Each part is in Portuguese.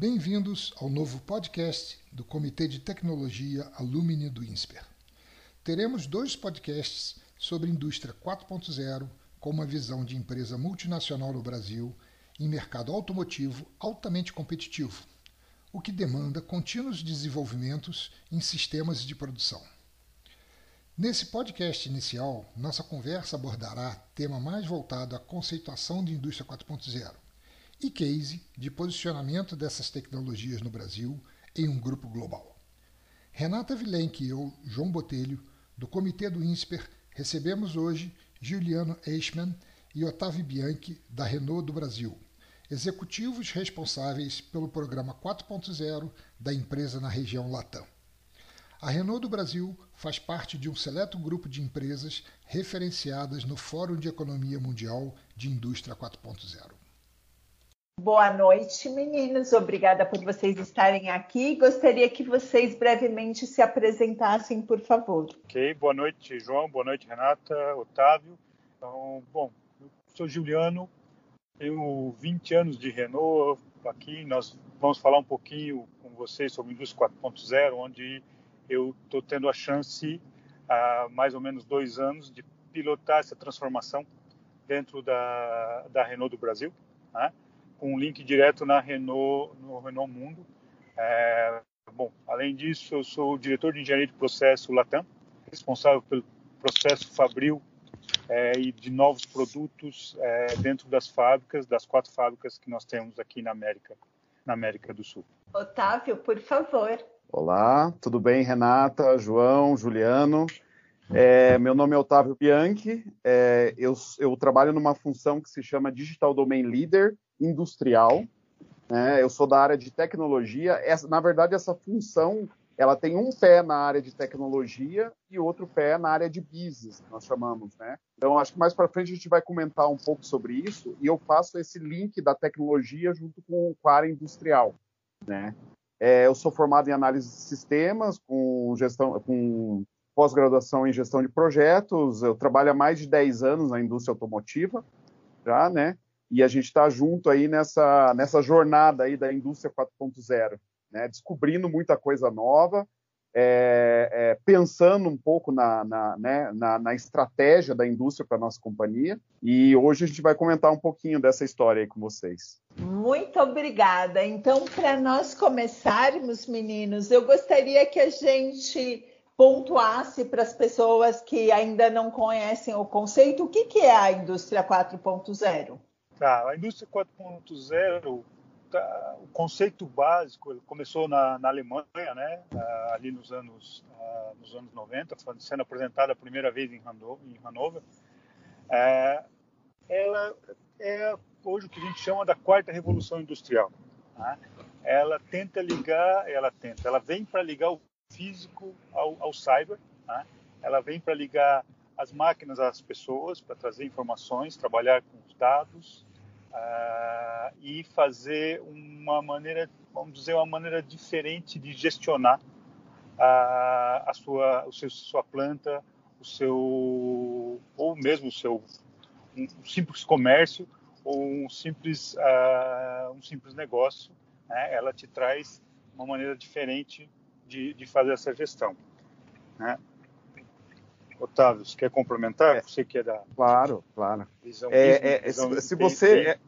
Bem-vindos ao novo podcast do Comitê de Tecnologia Alumni do INSPER. Teremos dois podcasts sobre indústria 4.0 com uma visão de empresa multinacional no Brasil em mercado automotivo altamente competitivo, o que demanda contínuos desenvolvimentos em sistemas de produção. Nesse podcast inicial, nossa conversa abordará tema mais voltado à conceituação de indústria 4.0 e case de posicionamento dessas tecnologias no Brasil em um grupo global. Renata Vilenque e eu, João Botelho, do Comitê do INSPER, recebemos hoje Giuliano Eichmann e Otávio Bianchi, da Renault do Brasil, executivos responsáveis pelo programa 4.0 da empresa na região Latam. A Renault do Brasil faz parte de um seleto grupo de empresas referenciadas no Fórum de Economia Mundial de Indústria 4.0. Boa noite, meninos. Obrigada por vocês estarem aqui. Gostaria que vocês brevemente se apresentassem, por favor. Ok, boa noite, João. Boa noite, Renata, Otávio. Então, bom, eu sou Juliano, tenho 20 anos de Renault aqui. Nós vamos falar um pouquinho com vocês sobre indústria 4.0, onde eu estou tendo a chance, há mais ou menos dois anos, de pilotar essa transformação dentro da, da Renault do Brasil, né? Com um link direto na Renault, no Renault Mundo. É, bom, além disso, eu sou o diretor de engenharia de processo Latam, responsável pelo processo Fabril é, e de novos produtos é, dentro das fábricas, das quatro fábricas que nós temos aqui na América, na América do Sul. Otávio, por favor. Olá, tudo bem, Renata, João, Juliano? É, meu nome é Otávio Bianchi, é, eu, eu, trabalho numa função que se chama Digital Domain Leader Industrial. Né? Eu sou da área de tecnologia. Essa, na verdade, essa função ela tem um pé na área de tecnologia e outro pé na área de business, nós chamamos, né? Então, acho que mais para frente a gente vai comentar um pouco sobre isso e eu faço esse link da tecnologia junto com, com a área industrial, né? É, eu sou formado em análise de sistemas, com gestão, com pós-graduação em gestão de projetos. Eu trabalho há mais de 10 anos na indústria automotiva, já, né? E a gente está junto aí nessa, nessa jornada aí da indústria 4.0, né? Descobrindo muita coisa nova, é, é, pensando um pouco na, na, né, na, na estratégia da indústria para nossa companhia. E hoje a gente vai comentar um pouquinho dessa história aí com vocês. Muito obrigada. Então, para nós começarmos, meninos, eu gostaria que a gente pontuasse para as pessoas que ainda não conhecem o conceito, o que, que é a indústria 4.0? Tá, a indústria 4.0 Tá, o conceito básico começou na, na Alemanha, né, ah, ali nos anos, uh, nos anos 90, sendo apresentada a primeira vez em Hannover. É, ela é hoje o que a gente chama da quarta revolução industrial. Né? Ela tenta ligar, ela tenta, ela vem para ligar o físico ao, ao cyber, né? ela vem para ligar as máquinas às pessoas, para trazer informações, trabalhar com os dados, uh, e fazer uma maneira, vamos dizer, uma maneira diferente de gestionar uh, a sua, o seu, sua planta, o seu ou mesmo o seu um, simples comércio ou um simples uh, um simples negócio, né? ela te traz uma maneira diferente de, de fazer essa gestão. Né? Otávio, você quer complementar? É, você que é da claro, claro. Visão, é, visão, é, se, se você é,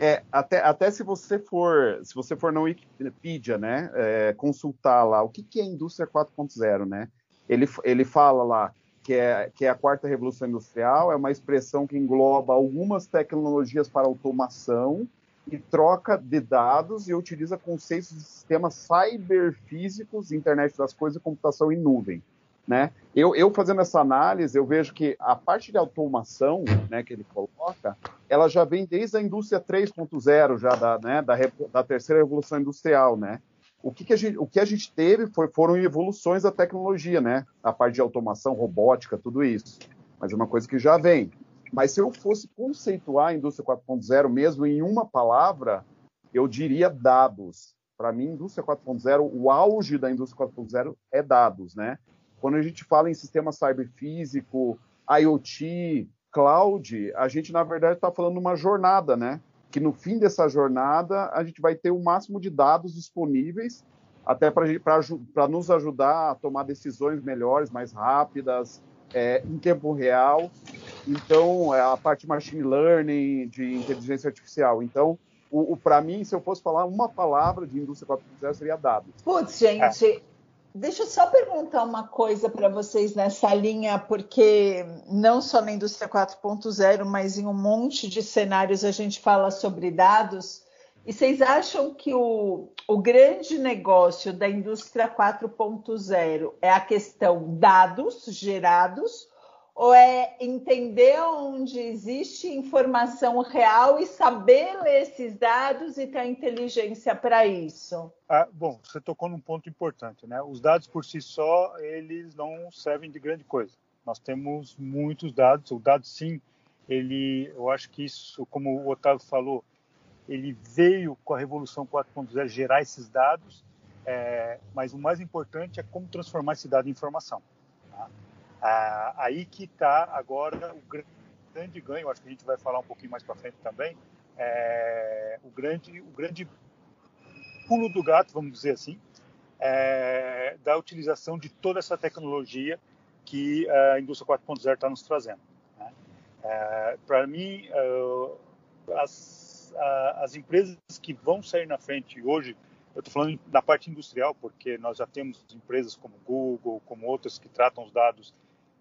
é, até, até se você for se você for na Wikipedia, né, é, consultar lá o que, que é indústria 4.0, né? Ele, ele fala lá que é, que é a quarta revolução industrial, é uma expressão que engloba algumas tecnologias para automação e troca de dados e utiliza conceitos de sistemas cyberfísicos, internet das coisas e computação em nuvem. Né? Eu, eu, fazendo essa análise, eu vejo que a parte de automação né, que ele coloca, ela já vem desde a indústria 3.0, já da, né, da, da, terceira revolução industrial. Né? O, que, que, a gente, o que a gente teve foi, foram evoluções da tecnologia, né? a parte de automação, robótica, tudo isso. Mas é uma coisa que já vem. Mas se eu fosse conceituar a indústria 4.0 mesmo em uma palavra, eu diria dados. Para mim, indústria 4.0, o auge da indústria 4.0 é dados, né? Quando a gente fala em sistema cyberfísico, IoT, cloud, a gente, na verdade, está falando uma jornada, né? que no fim dessa jornada a gente vai ter o máximo de dados disponíveis até para nos ajudar a tomar decisões melhores, mais rápidas, é, em tempo real. Então, é a parte de machine learning, de inteligência artificial. Então, o, o para mim, se eu fosse falar uma palavra de indústria 4.0, seria dados. Putz, gente, é. Deixa eu só perguntar uma coisa para vocês nessa linha, porque não só na indústria 4.0, mas em um monte de cenários a gente fala sobre dados. E vocês acham que o, o grande negócio da indústria 4.0 é a questão dados gerados ou é entender onde existe informação real e saber ler esses dados e ter inteligência para isso? Ah, bom, você tocou num ponto importante, né? Os dados por si só, eles não servem de grande coisa. Nós temos muitos dados, o dado sim, ele, eu acho que isso, como o Otávio falou, ele veio com a Revolução 4.0 gerar esses dados, é, mas o mais importante é como transformar esse dado em informação. Tá? Ah, aí que está agora o grande ganho, acho que a gente vai falar um pouquinho mais para frente também, é, o, grande, o grande pulo do gato, vamos dizer assim, é, da utilização de toda essa tecnologia que a indústria 4.0 está nos trazendo. Né? É, para mim, uh, as as empresas que vão sair na frente hoje, eu estou falando da parte industrial, porque nós já temos empresas como Google, como outras que tratam os dados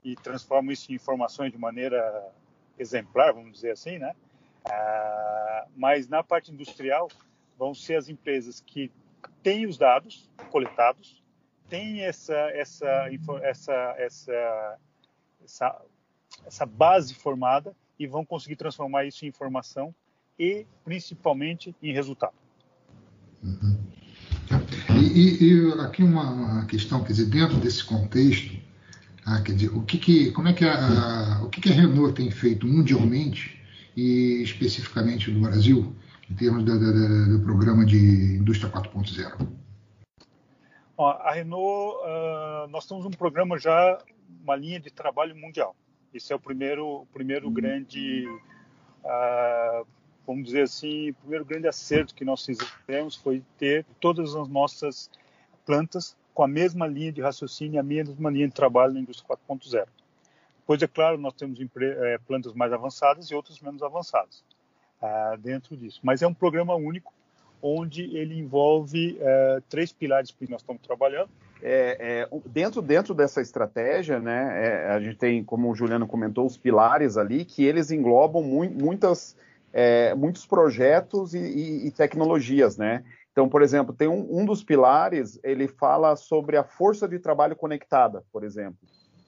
e transformam isso em informações de maneira exemplar, vamos dizer assim, né? Ah, mas na parte industrial vão ser as empresas que têm os dados coletados, têm essa essa essa essa essa, essa base formada e vão conseguir transformar isso em informação e principalmente em resultado. Uhum. E, e, aqui uma, uma, questão, quer dizer, dentro desse contexto, ah, quer dizer, o que, que como é que a, o que, que a Renault tem feito mundialmente e especificamente no Brasil em termos do, do, do programa de indústria 4.0? A Renault, uh, nós temos um programa já, uma linha de trabalho mundial. Esse é o primeiro, primeiro grande uh, vamos dizer assim, o primeiro grande acerto que nós fizemos foi ter todas as nossas plantas com a mesma linha de raciocínio, a mesma linha de trabalho na indústria 4.0. Pois é claro, nós temos é, plantas mais avançadas e outras menos avançadas uh, dentro disso. Mas é um programa único, onde ele envolve uh, três pilares que nós estamos trabalhando. É, é, dentro, dentro dessa estratégia, né, é, a gente tem, como o Juliano comentou, os pilares ali, que eles englobam mu muitas é, muitos projetos e, e, e, tecnologias, né? Então, por exemplo, tem um, um, dos pilares, ele fala sobre a força de trabalho conectada, por exemplo,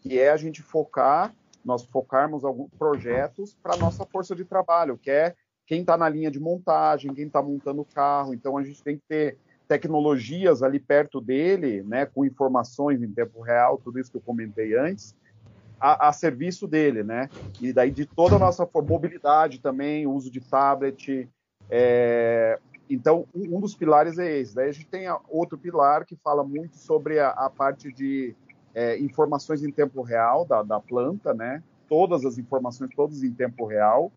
que é a gente focar, nós focarmos alguns projetos para nossa força de trabalho, que é quem está na linha de montagem, quem está montando o carro. Então, a gente tem que ter tecnologias ali perto dele, né, com informações em tempo real, tudo isso que eu comentei antes, a, a, serviço dele, né? E daí de toda a nossa mobilidade também, uso de tablet. É... Então, um dos pilares é esse. Daí a gente tem outro pilar que fala muito sobre a, a parte de é, informações em tempo real da, da planta, né? Todas as informações, todas em tempo real.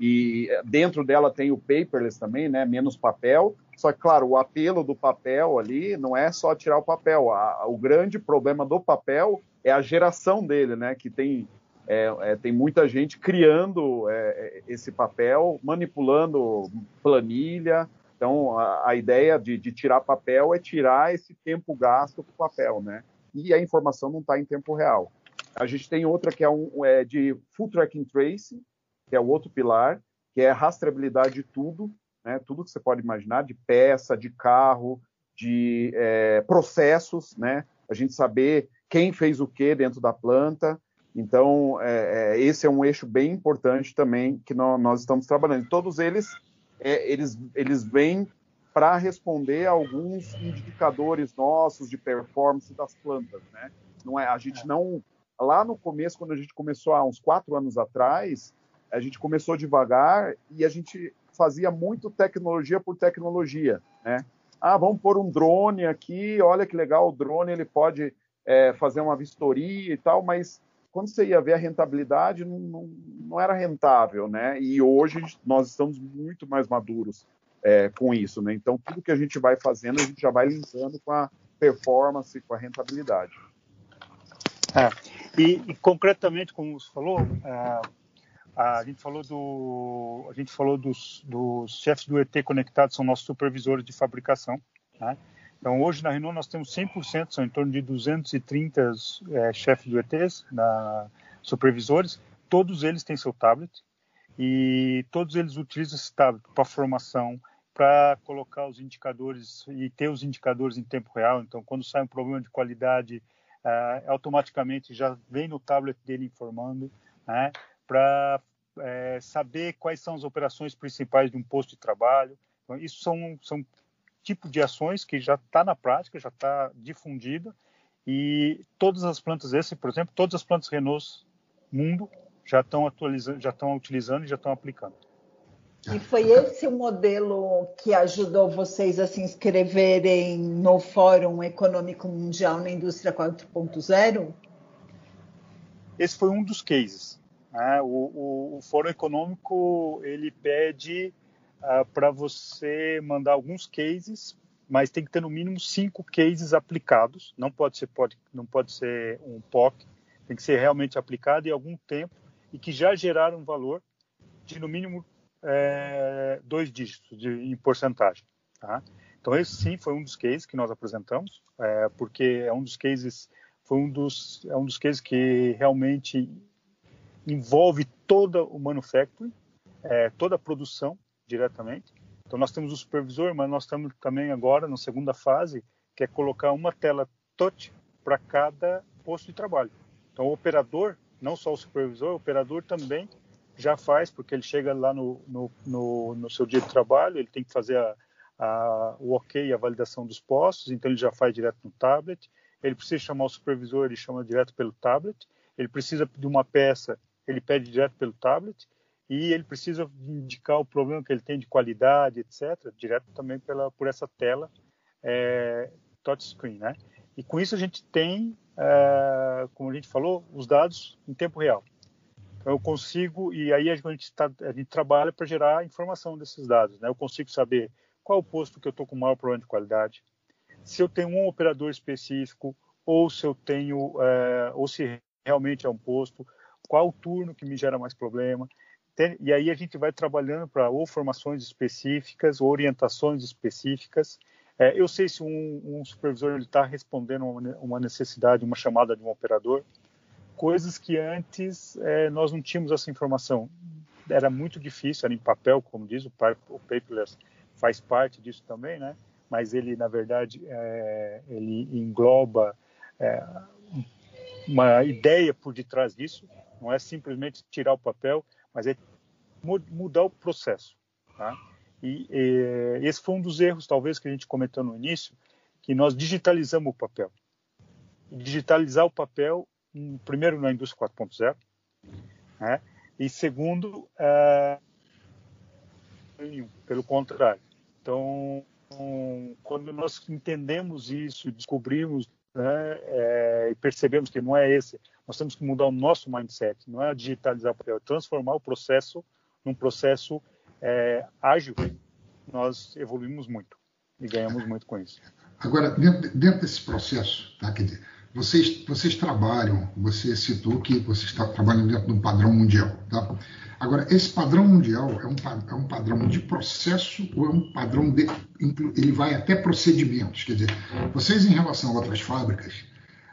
E dentro dela tem o paperless também, né? Menos papel. Só que, claro, o apelo do papel ali não é só tirar o papel. A, o grande problema do papel é a geração dele, né? Que tem, é, é, tem muita gente criando é, é, esse papel, manipulando planilha. Então, a, a ideia de, de, tirar papel é tirar esse tempo gasto com papel, né? E a informação não está em tempo real. A gente tem outra que é, um, é de Full Tracking Trace, que é o outro pilar, que é rastreabilidade de tudo, né? Tudo que você pode imaginar, de peça, de carro, de é, processos, né? A gente saber quem fez o que dentro da planta. Então, é, é, esse é um eixo bem importante também que nós, nós estamos trabalhando. Todos eles, é, eles, eles vêm para responder a alguns indicadores nossos de performance das plantas, né? Não é, a gente não lá no começo, quando a gente começou há uns quatro anos atrás, a gente começou devagar e a gente fazia muito tecnologia por tecnologia, né? Ah, vamos pôr um drone aqui, olha que legal, o drone ele pode é, fazer uma vistoria e tal, mas quando você ia ver a rentabilidade, não, não, não era rentável, né? E hoje nós estamos muito mais maduros é, com isso, né? Então, tudo que a gente vai fazendo, a gente já vai linkando com a performance, com a rentabilidade. É, e, e, concretamente, como você falou, é, a gente falou do, a gente falou dos, dos chefes do ET conectados, são nossos supervisores de fabricação, né? Então, hoje na Renault nós temos 100%, são em torno de 230 é, chefes do ETs, na, supervisores, todos eles têm seu tablet e todos eles utilizam esse tablet para formação, para colocar os indicadores e ter os indicadores em tempo real. Então, quando sai um problema de qualidade, é, automaticamente já vem no tablet dele informando, né, para é, saber quais são as operações principais de um posto de trabalho. Então, isso são, são tipo de ações que já está na prática, já está difundida e todas as plantas esse, por exemplo, todas as plantas Renault mundo já estão atualizando, já estão utilizando e já estão aplicando. E foi esse o modelo que ajudou vocês a se inscreverem no Fórum Econômico Mundial na Indústria 4.0? Esse foi um dos cases. Né? O, o, o, Fórum Econômico ele pede uh, ah, para você mandar alguns cases, mas tem que ter no mínimo cinco cases aplicados. Não pode ser pode, não pode ser um POC, tem que ser realmente aplicado em algum tempo e que já geraram valor de no mínimo é, dois dígitos de, em porcentagem. Tá? Então esse sim foi um dos cases que nós apresentamos, é, porque é um dos cases foi um dos é um dos cases que realmente envolve toda o manufacturing, é, toda a produção diretamente. Então nós temos o supervisor, mas nós estamos também agora na segunda fase, que é colocar uma tela touch para cada posto de trabalho. Então o operador, não só o supervisor, o operador também já faz, porque ele chega lá no, no, no, no seu dia de trabalho, ele tem que fazer a, a, o ok, a validação dos postos, então ele já faz direto no tablet. Ele precisa chamar o supervisor, ele chama direto pelo tablet. Ele precisa de uma peça, ele pede direto pelo tablet e ele precisa indicar o problema que ele tem de qualidade, etc., direto também pela, por essa tela é, touchscreen, né? E com isso a gente tem, é, como a gente falou, os dados em tempo real. Então eu consigo, e aí a gente, tá, a gente trabalha para gerar informação desses dados, né? Eu consigo saber qual o posto que eu estou com maior problema de qualidade, se eu tenho um operador específico, ou se eu tenho, é, ou se realmente é um posto, qual turno que me gera mais problema e aí a gente vai trabalhando para ou formações específicas, ou orientações específicas. É, eu sei se um, um supervisor está respondendo uma, uma necessidade, uma chamada de um operador, coisas que antes é, nós não tínhamos essa informação. Era muito difícil, era em papel, como diz, o, o paperless faz parte disso também, né? mas ele, na verdade, é, ele engloba é, uma ideia por detrás disso, não é simplesmente tirar o papel, mas é mudar o processo. Tá? E, e, esse foi um dos erros, talvez, que a gente cometeu no início, que nós digitalizamos o papel. Digitalizar o papel, um, primeiro, na indústria 4.0, né? e segundo, é, pelo contrário. Então, quando nós entendemos isso, descobrimos né, é, e percebemos que não é esse, nós temos que mudar o nosso mindset, não é digitalizar o papel, é transformar o processo num processo é, ágil, nós evoluímos muito e ganhamos muito com isso. Agora, dentro, dentro desse processo, tá, quer dizer, vocês, vocês trabalham, você citou que vocês está trabalhando dentro de um padrão mundial. Tá? Agora, esse padrão mundial é um, é um padrão de processo ou é um padrão de. Ele vai até procedimentos? Quer dizer, vocês, em relação a outras fábricas,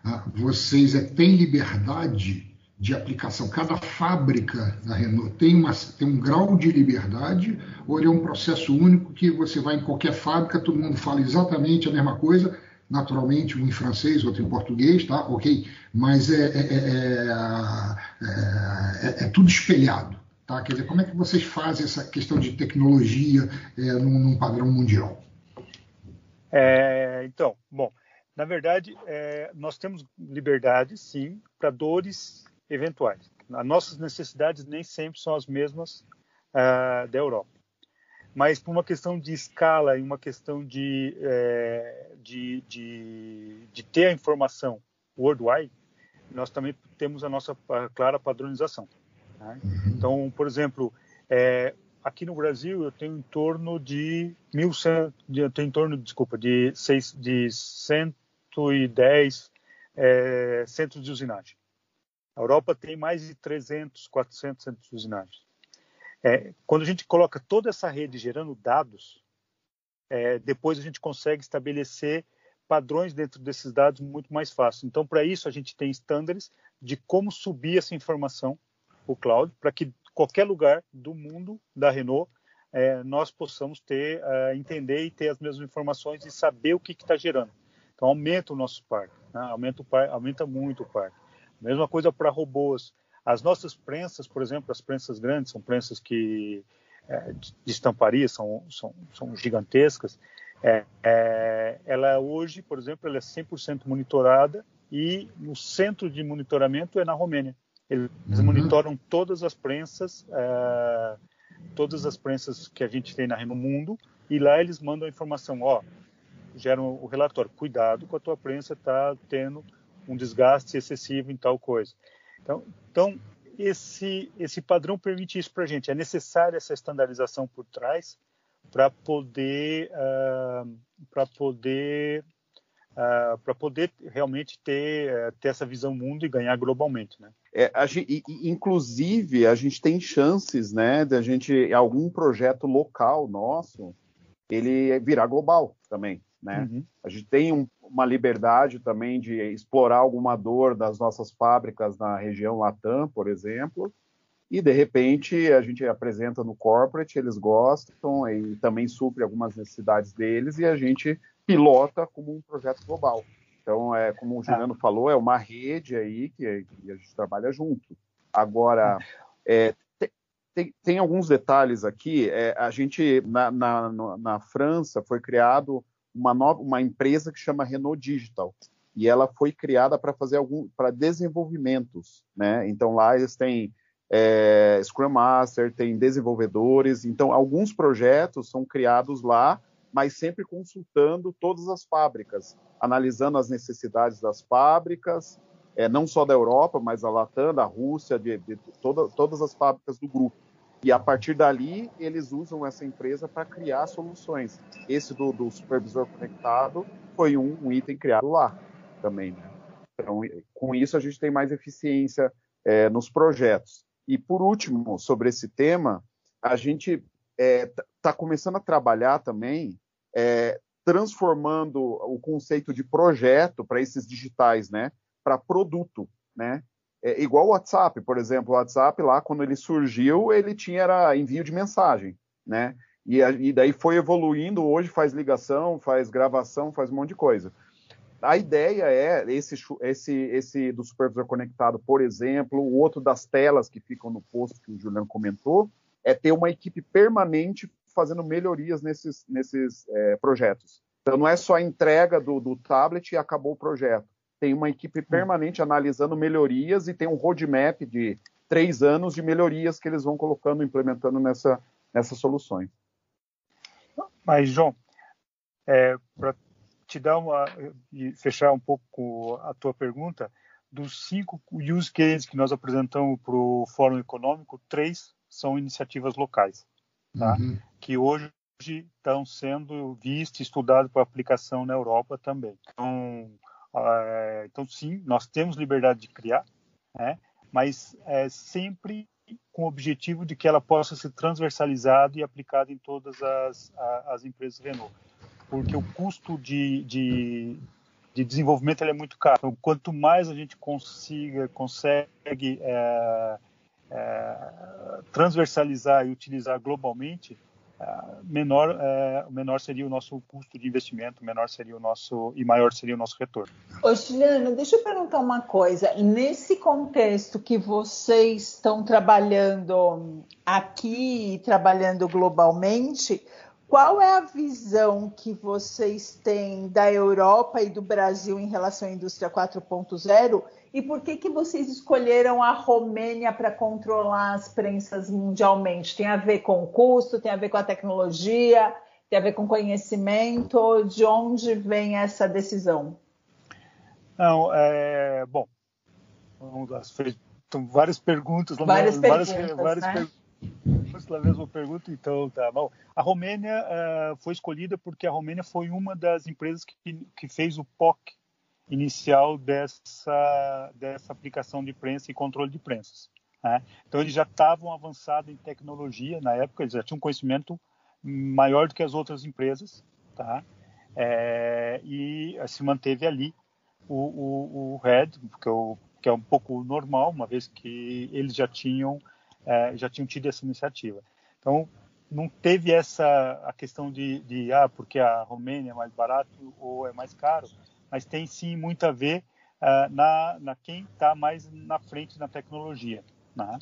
ah, vocês é, têm liberdade de aplicação. Cada fábrica da Renault tem, uma, tem um grau de liberdade, ou ele é um processo único que você vai em qualquer fábrica, todo mundo fala exatamente a mesma coisa, naturalmente, um em francês, outro em português, tá? Ok, mas é, é, é, é, tudo espelhado. Tá? Quer dizer, como é que vocês fazem essa questão de tecnologia num, num, padrão mundial? então, bom, na verdade, nós temos liberdade, sim, para dores eventuais. As nossas necessidades nem sempre são as mesmas uh, da Europa. Mas por uma questão de escala e uma questão de, é, de, de, de, ter a informação worldwide, nós também temos a nossa clara padronização. Né? Então, por exemplo, é, aqui no Brasil eu tenho em torno de mil, eu tenho em torno, desculpa, de, seis, de 110 é, centros de usinagem. A Europa tem mais de 300, 400 centros de usinagem. É, quando a gente coloca toda essa rede gerando dados, é, depois a gente consegue estabelecer padrões dentro desses dados muito mais fácil. Então, para isso, a gente tem estándares de como subir essa informação para o cloud, para que qualquer lugar do mundo da Renault é, nós possamos ter, é, entender e ter as mesmas informações e saber o que está gerando. Então, aumenta o nosso parque, né? aumenta, o aumenta muito o parque. Mesma coisa para robôs. As nossas prensas, por exemplo, as prensas grandes, são prensas que é, de estamparia, são, são, são gigantescas. É, é, ela hoje, por exemplo, ela é 100% monitorada e o centro de monitoramento é na Romênia. Eles uhum. monitoram todas as prensas, é, todas as prensas que a gente tem na, no mundo e lá eles mandam a informação, ó, geram o relatório, cuidado com a tua prensa está tendo um desgaste excessivo em tal coisa. Então, então esse, esse padrão permite isso para a gente. É necessária essa estandarização por trás para poder, uh, para poder, uh, para poder realmente ter, uh, ter essa visão mundo e ganhar globalmente, né? É, a gente, inclusive, a gente tem chances, né, de a gente algum projeto local nosso ele virar global também, né? Uhum. A gente tem um, uma liberdade também de explorar alguma dor das nossas fábricas na região Latam, por exemplo, e de repente a gente apresenta no corporate, eles gostam e também supre algumas necessidades deles e a gente pilota como um projeto global. Então, é como o Juliano ah. falou, é uma rede aí que, que, a gente trabalha junto. Agora, é, tem, tem, alguns detalhes aqui. É, a gente, na, na, na França, foi criado uma, nova, uma empresa que chama Renault Digital e ela foi criada para fazer algum para desenvolvimentos, né? Então lá eles têm é, Scrum Master, tem desenvolvedores, então alguns projetos são criados lá, mas sempre consultando todas as fábricas, analisando as necessidades das fábricas, é, não só da Europa, mas da Latam, da Rússia, de, de toda, todas as fábricas do grupo. E a partir dali, eles usam essa empresa para criar soluções. Esse do, do, supervisor conectado foi um, um, item criado lá também. Né? Então, com isso, a gente tem mais eficiência é, nos projetos. E, por último, sobre esse tema, a gente está é, tá começando a trabalhar também é, transformando o conceito de projeto para esses digitais, né, para produto, né? É igual o WhatsApp, por exemplo, o WhatsApp lá quando ele surgiu, ele tinha era envio de mensagem, né? E, e daí foi evoluindo, hoje faz ligação, faz gravação, faz um monte de coisa. A ideia é esse, esse, esse do supervisor conectado, por exemplo, o outro das telas que ficam no posto que o Juliano comentou, é ter uma equipe permanente fazendo melhorias nesses, nesses é, projetos. Então não é só a entrega do, do tablet e acabou o projeto tem uma equipe hum. permanente analisando melhorias e tem um roadmap de três anos de melhorias que eles vão colocando, implementando nessa, nessas soluções. Mas, João, é, para te dar uma e fechar um pouco a tua pergunta, dos cinco use cases que nós apresentamos para o Fórum Econômico, três são iniciativas locais, tá? Uhum. que hoje estão sendo vistos e estudados para aplicação na Europa também. Então, é, então, sim, nós temos liberdade de criar, né? mas é sempre com o objetivo de que ela possa ser transversalizada e aplicada em todas as, as empresas Renault. Porque o custo de, de, de desenvolvimento é muito caro. Então, quanto mais a gente consiga, consegue é, é, transversalizar e utilizar globalmente, menor, é, menor seria o nosso custo de investimento, menor seria o nosso e maior seria o nosso retorno. Ô, Juliano, deixa eu perguntar uma coisa. Nesse contexto que vocês estão trabalhando aqui trabalhando globalmente, qual é a visão que vocês têm da Europa e do Brasil em relação à indústria 4.0 e por que, que vocês escolheram a Romênia para controlar as prensas mundialmente? Tem a ver com o custo, tem a ver com a tecnologia, tem a ver com conhecimento? De onde vem essa decisão? Não, é, bom, Vamos lá, então, várias perguntas. Várias, várias perguntas, várias, né? perguntas na mesma pergunta, então tá bom. A Romênia uh, foi escolhida porque a Romênia foi uma das empresas que, que fez o POC inicial dessa, dessa aplicação de prensa e controle de prensas. Né? Então, eles já estavam avançados em tecnologia na época, eles já tinham conhecimento maior do que as outras empresas, tá? É, e se manteve ali o, o, o Red, que, eu, que, é um pouco normal, uma vez que eles já tinham, é, já tinham tido essa iniciativa. Então, não teve essa a questão de, de ah, porque a Romênia é mais barato ou é mais caro, mas tem sim muito a ver uh, na, na quem está mais na frente na tecnologia. Né?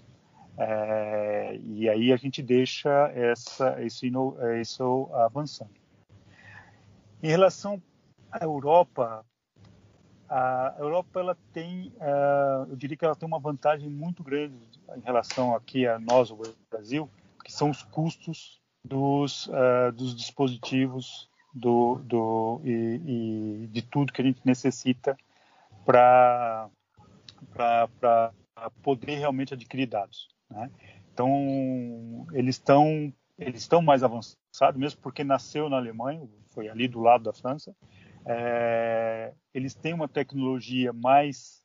É, e aí a gente deixa essa, esse, isso avançando. Em relação à Europa, a Europa ela tem, uh, eu diria que ela tem uma vantagem muito grande em relação aqui a nós, o Brasil, que são os custos dos, uh, dos dispositivos do, do, e, e, de tudo que a gente necessita para poder realmente adquirir dados. Né? Então, eles estão eles estão mais avançados, mesmo porque nasceu na Alemanha, foi ali do lado da França. É, eles têm uma tecnologia mais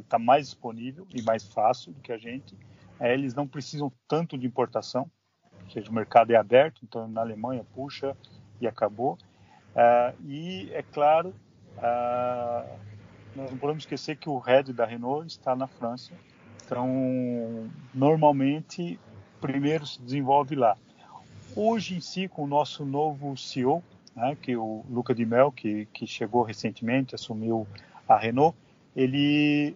está é, mais disponível e mais fácil do que a gente. É, eles não precisam tanto de importação, ou seja, o mercado é aberto, então na Alemanha puxa e acabou. É, e é claro, nós não podemos esquecer que o head da Renault está na França então, normalmente, primeiro se desenvolve lá. Hoje em si, com o nosso novo CEO, né, que é o Luca Di Mel, que, que chegou recentemente, assumiu a Renault, ele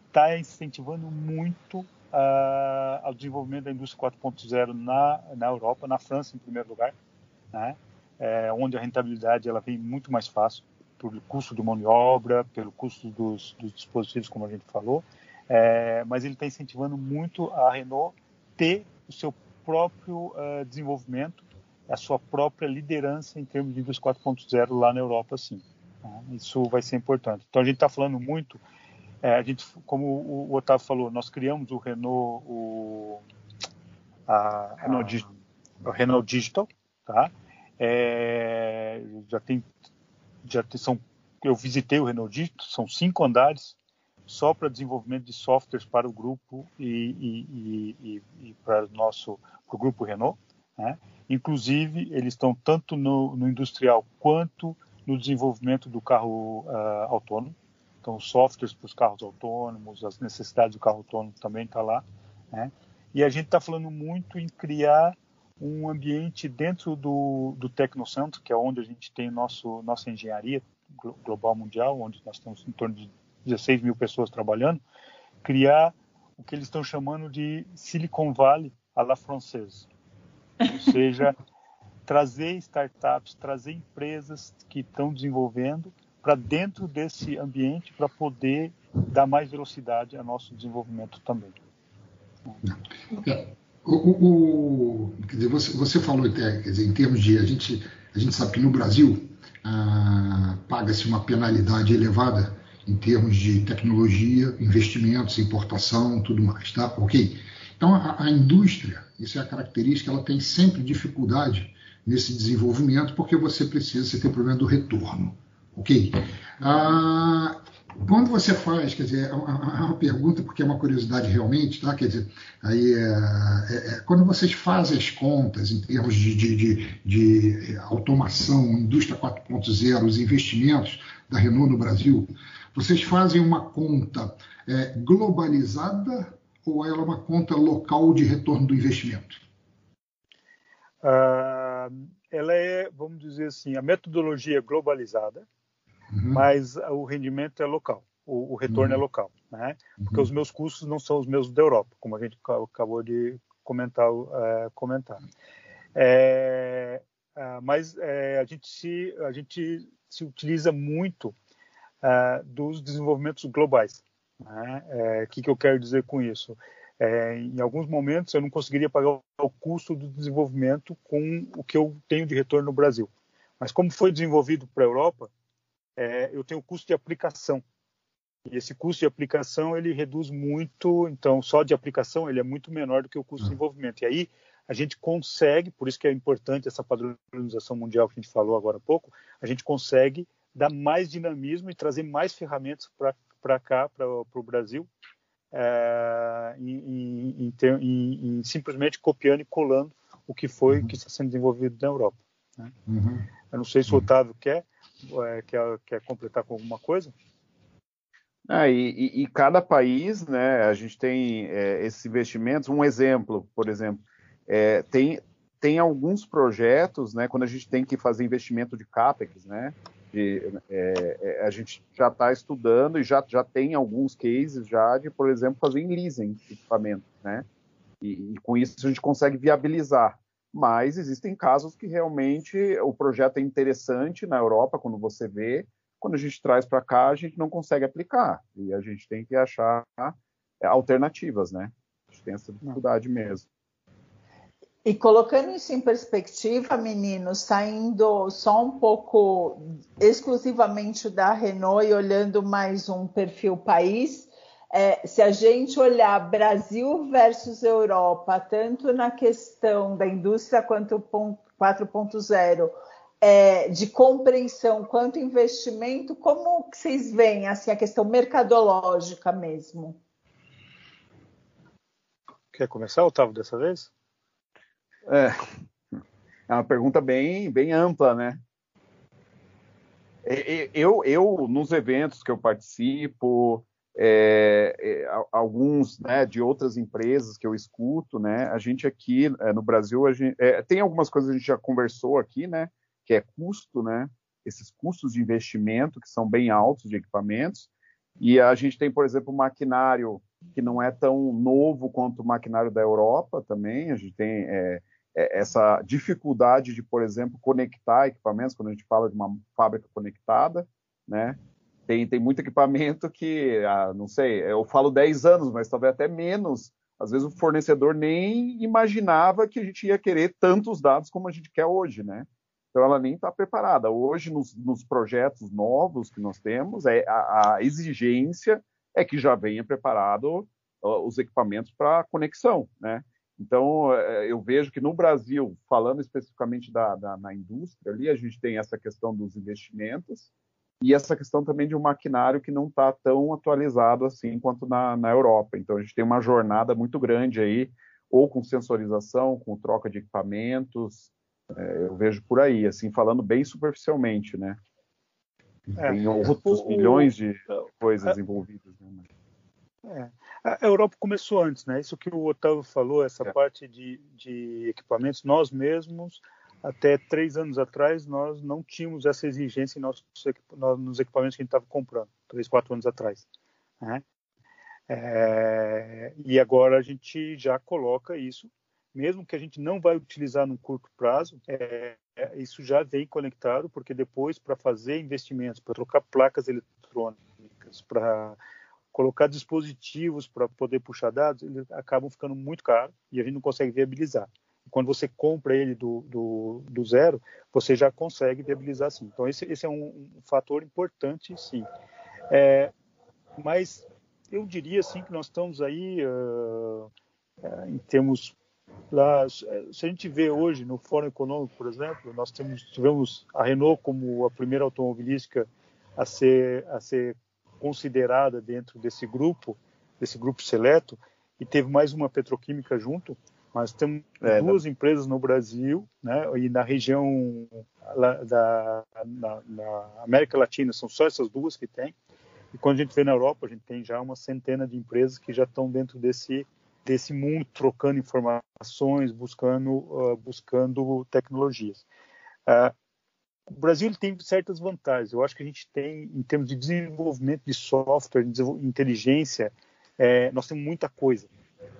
está incentivando muito uh, ao desenvolvimento da indústria 4.0 na na Europa, na França em primeiro lugar, né, é, onde a rentabilidade ela vem muito mais fácil pelo custo de mão de obra, pelo custo dos, dos dispositivos, como a gente falou, é, mas ele está incentivando muito a Renault ter o seu próprio uh, desenvolvimento, a sua própria liderança em termos de indústria 4.0 lá na Europa, sim. Tá? Isso vai ser importante. Então a gente está falando muito, é, a gente, como o, o, Otávio falou, nós criamos o Renault, o, a, Renault, a, o Renault Digital, tá? É, já tem, já tem, são, eu visitei o Renault Digital, são cinco andares, só para desenvolvimento de softwares para o grupo e, e, e, e para o nosso para o grupo Renault. Né? Inclusive, eles estão tanto no, no, industrial quanto no desenvolvimento do carro uh, autônomo. Então, softwares para os carros autônomos, as necessidades do carro autônomo também está lá. Né? E a gente está falando muito em criar um ambiente dentro do, do Tecnocentro, que é onde a gente tem nosso, nossa engenharia global mundial, onde nós temos em torno de 16 mil pessoas trabalhando, criar o que eles estão chamando de Silicon Valley à la française. Ou seja, trazer startups, trazer empresas que estão desenvolvendo para dentro desse ambiente para poder dar mais velocidade ao nosso desenvolvimento também. O, o, quer dizer, você, você falou até, quer dizer, em termos de a gente a gente sabe que no Brasil ah, paga-se uma penalidade elevada em termos de tecnologia, investimentos, importação, tudo mais, tá? Ok? Então, a, a, indústria, isso é a característica, ela tem sempre dificuldade nesse desenvolvimento porque você precisa, você tem o problema do retorno, ok? Ah, quando você faz, quer dizer, é uma, é uma, pergunta porque é uma curiosidade realmente, tá? Quer dizer, aí é, é, é, quando vocês fazem as contas em termos de, de, de, de automação, indústria 4.0, os investimentos da Renault no Brasil, vocês fazem uma conta é, globalizada ou ela é uma conta local de retorno do investimento? Uh, ela é, vamos dizer assim, a metodologia globalizada, uhum. mas o rendimento é local, o, o retorno é uhum. é local, né? Porque uhum. os meus custos não são os mesmos da Europa, como a gente acabou de comentar. Uh, comentar. É, mas é, a gente se a gente se utiliza muito uh, dos desenvolvimentos globais. Né? É, o que, que eu quero dizer com isso? É, em alguns momentos eu não conseguiria pagar o custo do desenvolvimento com o que eu tenho de retorno no Brasil. Mas como foi desenvolvido para a Europa, é, eu tenho o custo de aplicação. E esse custo de aplicação ele reduz muito, então só de aplicação ele é muito menor do que o custo de desenvolvimento. E aí a gente consegue, por isso que é importante essa padronização mundial que a gente falou agora há pouco, a gente consegue dar mais dinamismo e trazer mais ferramentas para cá, para o Brasil, é, em, em, em, em, simplesmente copiando e colando o que foi uhum. que está sendo desenvolvido na Europa. Né? Uhum. Eu não sei se o Otávio quer, é, quer, quer completar com alguma coisa. Ah, e, e, cada país, né, a gente tem é, esses investimentos. Um exemplo, por exemplo, é, tem, tem alguns projetos, né, quando a gente tem que fazer investimento de CAPEX, né, de, é, é a gente já está estudando e já, já tem alguns cases já de, por exemplo, fazer em leasing equipamento, né, e, e com isso a gente consegue viabilizar. Mas existem casos que realmente o projeto é interessante na Europa, quando você vê, quando a gente traz para cá, a gente não consegue aplicar. E a gente tem que achar é, alternativas, né? A gente tem essa dificuldade mesmo. E colocando isso em perspectiva, meninos, saindo só um pouco exclusivamente da Renault e olhando mais um perfil país, é, se a gente olhar Brasil versus Europa, tanto na questão da indústria quanto 4.0, é, de compreensão quanto investimento, como vocês veem assim, a questão mercadológica mesmo? Quer começar, Otávio, dessa vez? É, é uma pergunta bem, bem ampla, né? Eu, eu, nos eventos que eu participo, é, é, alguns né, de outras empresas que eu escuto, né? A gente aqui é, no Brasil, gente, é, tem algumas coisas que a gente já conversou aqui, né? que é custo, né? Esses custos de investimento que são bem altos de equipamentos. E a gente tem, por exemplo, maquinário que não é tão novo quanto o maquinário da Europa também. A gente tem é, é, essa dificuldade de, por exemplo, conectar equipamentos, quando a gente fala de uma fábrica conectada, né? Tem, tem muito equipamento que, ah, não sei, eu falo 10 anos, mas talvez até menos. Às vezes o fornecedor nem imaginava que a gente ia querer tantos dados como a gente quer hoje, né? Então, ela nem está preparada. Hoje, nos, nos, projetos novos que nós temos, é, a, a exigência é que já venha preparado uh, os equipamentos para conexão, né? Então, é, eu vejo que no Brasil, falando especificamente da, da, na indústria, ali a gente tem essa questão dos investimentos e essa questão também de um maquinário que não está tão atualizado assim quanto na, na Europa. Então, a gente tem uma jornada muito grande aí, ou com sensorização, com troca de equipamentos, é, eu vejo por aí, assim, falando bem superficialmente, né? É. Tem outros o, milhões de coisas envolvidas. Né? É. A Europa começou antes, né? Isso que o Otávio falou, essa é. parte de, de equipamentos, nós mesmos, até três anos atrás, nós não tínhamos essa exigência nossos, nos equipamentos que a gente estava comprando, três, quatro anos atrás. Né? É, e agora a gente já coloca isso mesmo que a gente não vai utilizar no curto prazo, é, é, isso já vem conectado, porque depois, para fazer investimentos, para trocar placas eletrônicas, para colocar dispositivos para poder puxar dados, eles acabam ficando muito caros e a gente não consegue viabilizar. Quando você compra ele do, do, do zero, você já consegue viabilizar sim. Então, esse, esse é um, um fator importante, sim. É, mas eu diria sim que nós estamos aí uh, em termos Lá, se a gente vê hoje no Fórum Econômico, por exemplo, nós temos, tivemos a Renault como a primeira automobilística a ser, a ser considerada dentro desse grupo, desse grupo seleto, e teve mais uma petroquímica junto. Mas temos é, duas empresas no Brasil, né, e na região da na, na América Latina são só essas duas que tem. E quando a gente vê na Europa, a gente tem já uma centena de empresas que já estão dentro desse desse mundo trocando informações, buscando, uh, buscando tecnologias. Uh, o Brasil tem certas vantagens. Eu acho que a gente tem, em termos de desenvolvimento de software, de inteligência, é, nós temos muita coisa.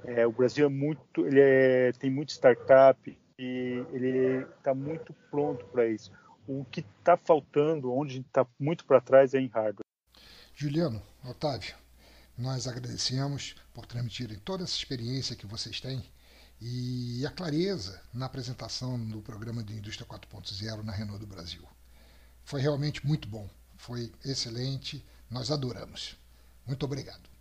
É, o Brasil é muito, ele é, tem muito startup e ele está muito pronto para isso. O que está faltando, onde a gente está muito para trás, é em hardware. Juliano, Otávio, nós agradecemos por transmitirem toda essa experiência que vocês têm e a clareza na apresentação do programa de Indústria 4.0 na Renault do Brasil. Foi realmente muito bom, foi excelente, nós adoramos. Muito obrigado.